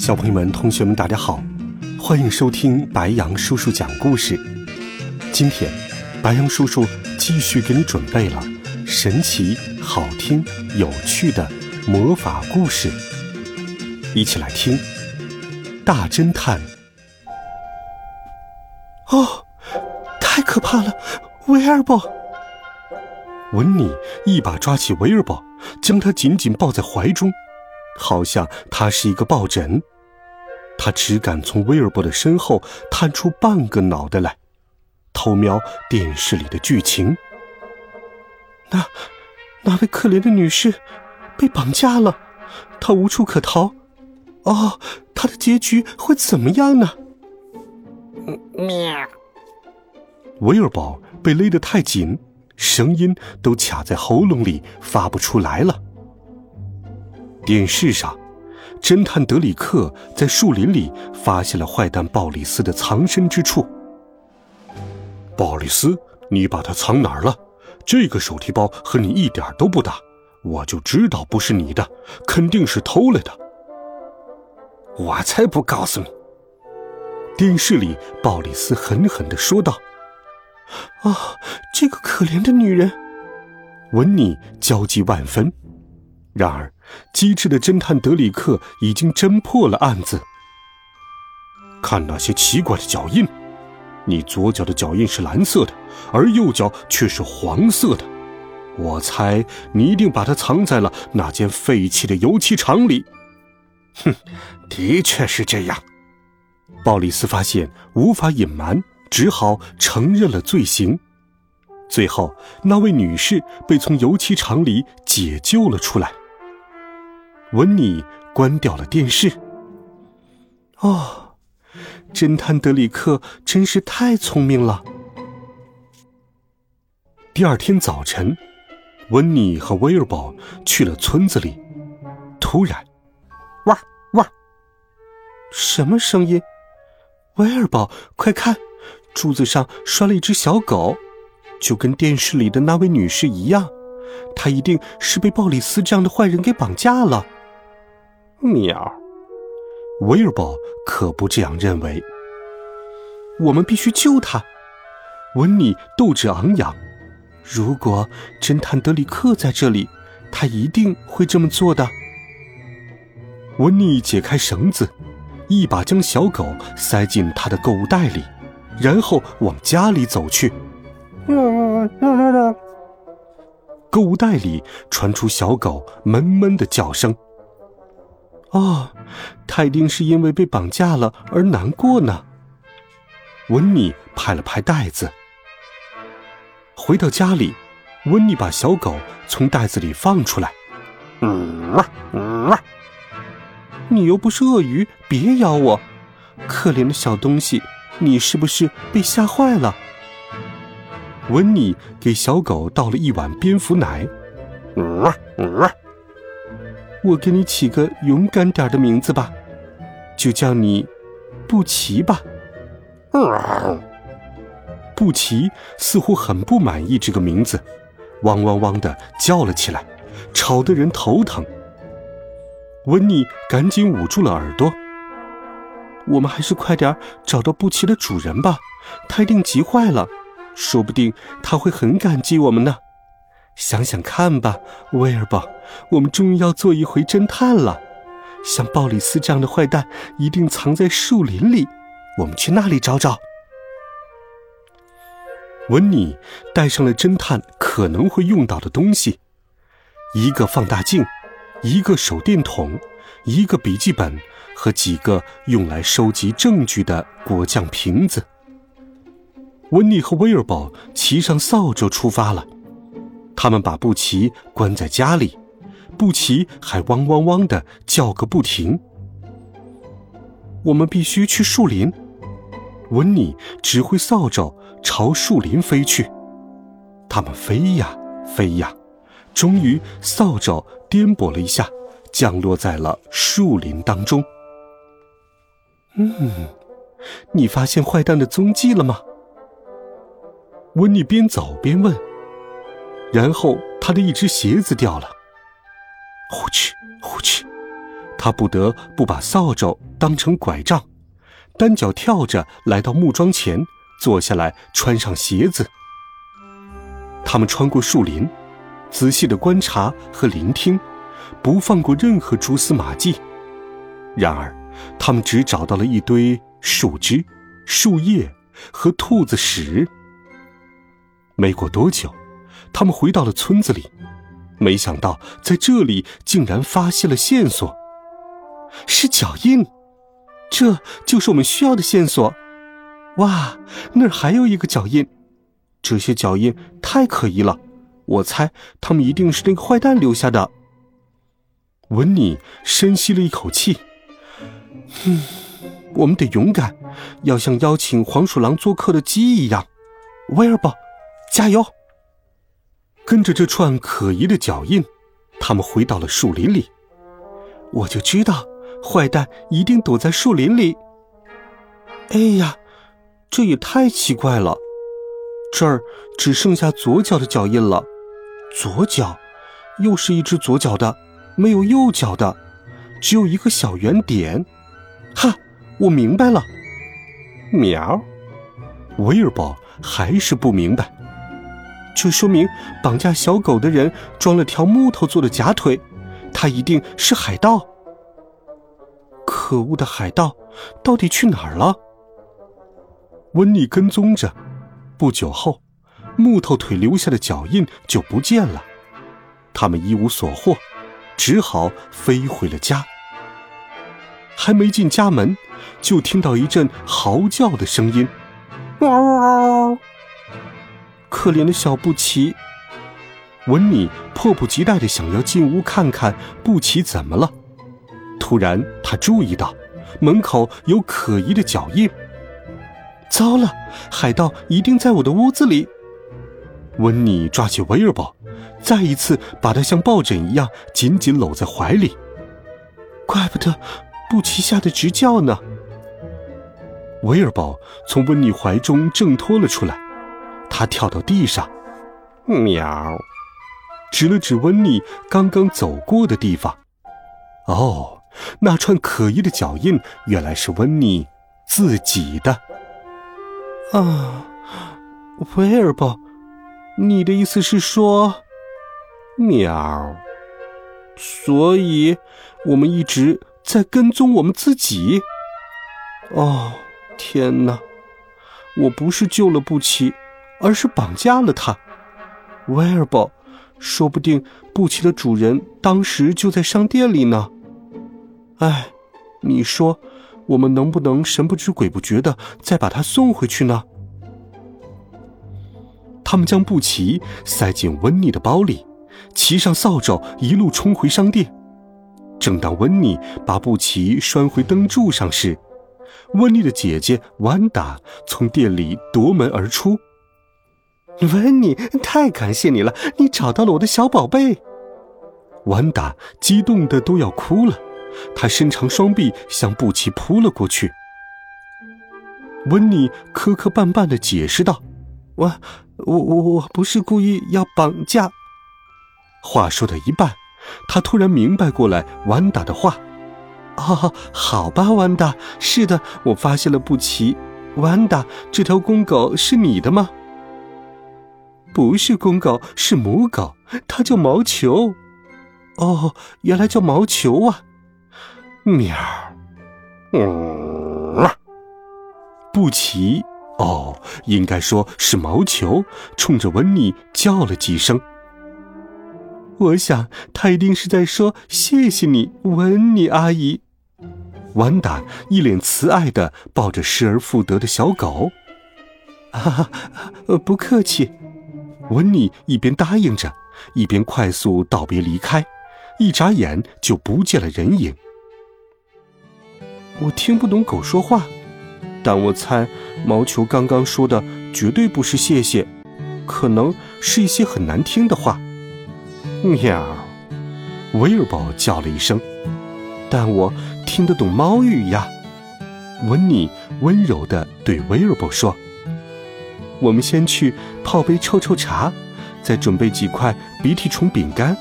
小朋友们、同学们，大家好，欢迎收听白羊叔叔讲故事。今天，白羊叔叔继续给你准备了神奇、好听、有趣的魔法故事，一起来听。大侦探！哦，太可怕了！威尔伯，文尼一把抓起威尔伯，将他紧紧抱在怀中，好像他是一个抱枕。他只敢从威尔伯的身后探出半个脑袋来，偷瞄电视里的剧情。那那位可怜的女士被绑架了，她无处可逃。哦，她的结局会怎么样呢？喵！威尔伯被勒得太紧，声音都卡在喉咙里发不出来了。电视上。侦探德里克在树林里发现了坏蛋鲍里斯的藏身之处。鲍里斯，你把它藏哪儿了？这个手提包和你一点都不搭，我就知道不是你的，肯定是偷来的。我才不告诉你！电视里，鲍里斯狠狠的说道：“啊，这个可怜的女人！”文妮焦急万分。然而，机智的侦探德里克已经侦破了案子。看那些奇怪的脚印，你左脚的脚印是蓝色的，而右脚却是黄色的。我猜你一定把它藏在了那间废弃的油漆厂里。哼，的确是这样。鲍里斯发现无法隐瞒，只好承认了罪行。最后，那位女士被从油漆厂里解救了出来。温妮关掉了电视。哦，侦探德里克真是太聪明了。第二天早晨，温妮和威尔堡去了村子里。突然，哇哇！什么声音？威尔堡，快看，柱子上拴了一只小狗，就跟电视里的那位女士一样。她一定是被鲍里斯这样的坏人给绑架了。喵，威尔伯可不这样认为。我们必须救他。温妮斗志昂扬。如果侦探德里克在这里，他一定会这么做的。温妮解开绳子，一把将小狗塞进他的购物袋里，然后往家里走去。购物袋里传出小狗闷闷的叫声。哦，他一定是因为被绑架了而难过呢。温妮拍了拍袋子，回到家里，温妮把小狗从袋子里放出来。嗯哇嗯哇，你又不是鳄鱼，别咬我！可怜的小东西，你是不是被吓坏了？温妮给小狗倒了一碗蝙蝠奶。嗯哇嗯哇。我给你起个勇敢点的名字吧，就叫你布奇吧。布奇似乎很不满意这个名字，汪汪汪的叫了起来，吵得人头疼。温妮赶紧捂住了耳朵。我们还是快点找到布奇的主人吧，他一定急坏了，说不定他会很感激我们呢。想想看吧，威尔伯，我们终于要做一回侦探了。像鲍里斯这样的坏蛋一定藏在树林里，我们去那里找找。温妮带上了侦探可能会用到的东西：一个放大镜，一个手电筒，一个笔记本和几个用来收集证据的果酱瓶子。温妮和威尔伯骑上扫帚出发了。他们把布奇关在家里，布奇还汪汪汪的叫个不停。我们必须去树林。温妮指挥扫帚朝树林飞去。他们飞呀飞呀，终于扫帚颠簸了一下，降落在了树林当中。嗯，你发现坏蛋的踪迹了吗？温妮边走边问。然后他的一只鞋子掉了。呼哧呼哧，他不得不把扫帚当成拐杖，单脚跳着来到木桩前，坐下来穿上鞋子。他们穿过树林，仔细的观察和聆听，不放过任何蛛丝马迹。然而，他们只找到了一堆树枝、树叶和兔子屎。没过多久，他们回到了村子里。没想到，在这里竟然发现了线索，是脚印，这就是我们需要的线索。哇，那儿还有一个脚印，这些脚印太可疑了，我猜他们一定是那个坏蛋留下的。文尼深吸了一口气，嗯，我们得勇敢，要像邀请黄鼠狼做客的鸡一样。威尔伯，加油！跟着这串可疑的脚印，他们回到了树林里。我就知道，坏蛋一定躲在树林里。哎呀，这也太奇怪了！这儿只剩下左脚的脚印了，左脚，又是一只左脚的，没有右脚的，只有一个小圆点。哈，我明白了。喵，威尔伯还是不明白。这说明绑架小狗的人装了条木头做的假腿，他一定是海盗。可恶的海盗，到底去哪儿了？温妮跟踪着，不久后，木头腿留下的脚印就不见了。他们一无所获，只好飞回了家。还没进家门，就听到一阵嚎叫的声音，嗷嗷。可怜的小布奇，文妮迫不及待的想要进屋看看布奇怎么了。突然，他注意到门口有可疑的脚印。糟了，海盗一定在我的屋子里！温妮抓起威尔伯，再一次把他像抱枕一样紧紧搂在怀里。怪不得布奇吓得直叫呢。威尔伯从温妮怀中挣脱了出来。他跳到地上，喵，指了指温妮刚刚走过的地方。哦，那串可疑的脚印原来是温妮自己的。啊，威尔伯，你的意思是说，喵？所以，我们一直在跟踪我们自己。哦，天哪！我不是救了布奇。而是绑架了他，威尔伯，说不定布奇的主人当时就在商店里呢。哎，你说，我们能不能神不知鬼不觉的再把他送回去呢？他们将布奇塞进温妮的包里，骑上扫帚，一路冲回商店。正当温妮把布奇拴回灯柱上时，温妮的姐姐万达从店里夺门而出。温妮，太感谢你了！你找到了我的小宝贝。万达激动的都要哭了，她伸长双臂向布奇扑了过去。温妮磕磕绊绊的解释道：“我、我、我、我不是故意要绑架。”话说到一半，他突然明白过来万达的话：“哦，好吧，万达，是的，我发现了布奇。万达，这条公狗是你的吗？”不是公狗，是母狗，它叫毛球。哦，原来叫毛球啊！喵，嗯，布奇，哦，应该说是毛球，冲着温妮叫了几声。我想他一定是在说谢谢你，温妮阿姨。完达一脸慈爱的抱着失而复得的小狗。啊，不客气。温妮一边答应着，一边快速道别离开，一眨眼就不见了人影。我听不懂狗说话，但我猜毛球刚刚说的绝对不是谢谢，可能是一些很难听的话。喵！威尔伯叫了一声，但我听得懂猫语呀。温妮温柔地对威尔伯说：“我们先去泡杯臭臭茶，再准备几块鼻涕虫饼干，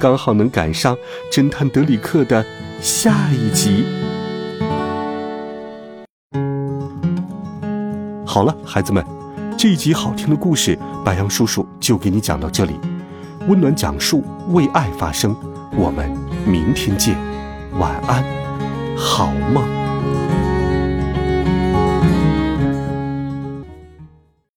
刚好能赶上侦探德里克的下一集。”好了，孩子们，这一集好听的故事，白杨叔叔就给你讲到这里。温暖讲述，为爱发声，我们明天见，晚安，好梦。